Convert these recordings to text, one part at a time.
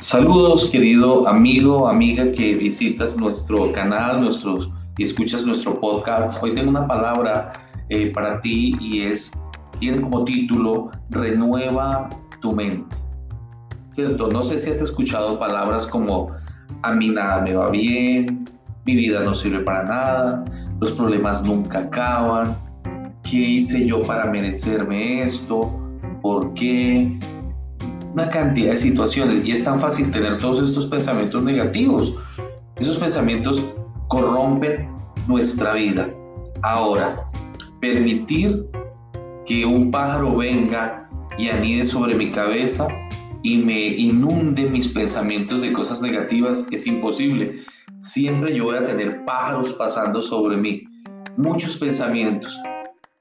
Saludos, querido amigo, amiga que visitas nuestro canal, nuestros y escuchas nuestro podcast. Hoy tengo una palabra eh, para ti y es tiene como título Renueva tu mente. ¿Cierto? No sé si has escuchado palabras como a mí nada me va bien, mi vida no sirve para nada, los problemas nunca acaban, ¿qué hice yo para merecerme esto? ¿Por qué? Una cantidad de situaciones y es tan fácil tener todos estos pensamientos negativos. Esos pensamientos corrompen nuestra vida. Ahora, permitir que un pájaro venga y anide sobre mi cabeza y me inunde mis pensamientos de cosas negativas es imposible. Siempre yo voy a tener pájaros pasando sobre mí, muchos pensamientos.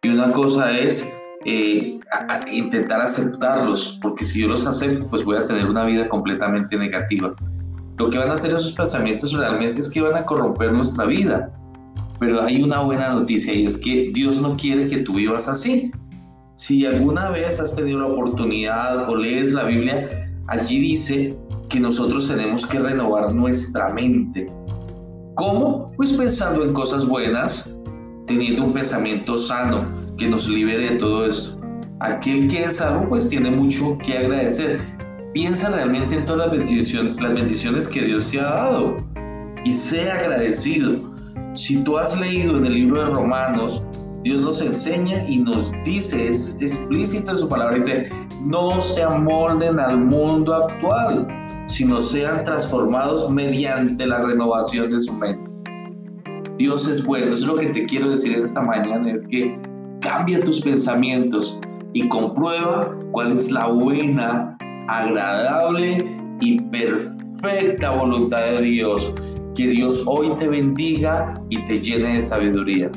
Y una cosa es eh, intentar aceptarlos, porque si yo los acepto, pues voy a tener una vida completamente negativa. Lo que van a hacer esos pensamientos realmente es que van a corromper nuestra vida. Pero hay una buena noticia y es que Dios no quiere que tú vivas así. Si alguna vez has tenido la oportunidad o lees la Biblia, allí dice que nosotros tenemos que renovar nuestra mente. ¿Cómo? Pues pensando en cosas buenas, teniendo un pensamiento sano que nos libere de todo esto aquel que es sano pues tiene mucho que agradecer. Piensa realmente en todas las bendiciones, las bendiciones que Dios te ha dado y sea agradecido. Si tú has leído en el libro de Romanos, Dios nos enseña y nos dice, es explícito en su palabra, dice, no se amolden al mundo actual, sino sean transformados mediante la renovación de su mente. Dios es bueno, eso es lo que te quiero decir esta mañana, es que cambia tus pensamientos, y comprueba cuál es la buena, agradable y perfecta voluntad de Dios. Que Dios hoy te bendiga y te llene de sabiduría.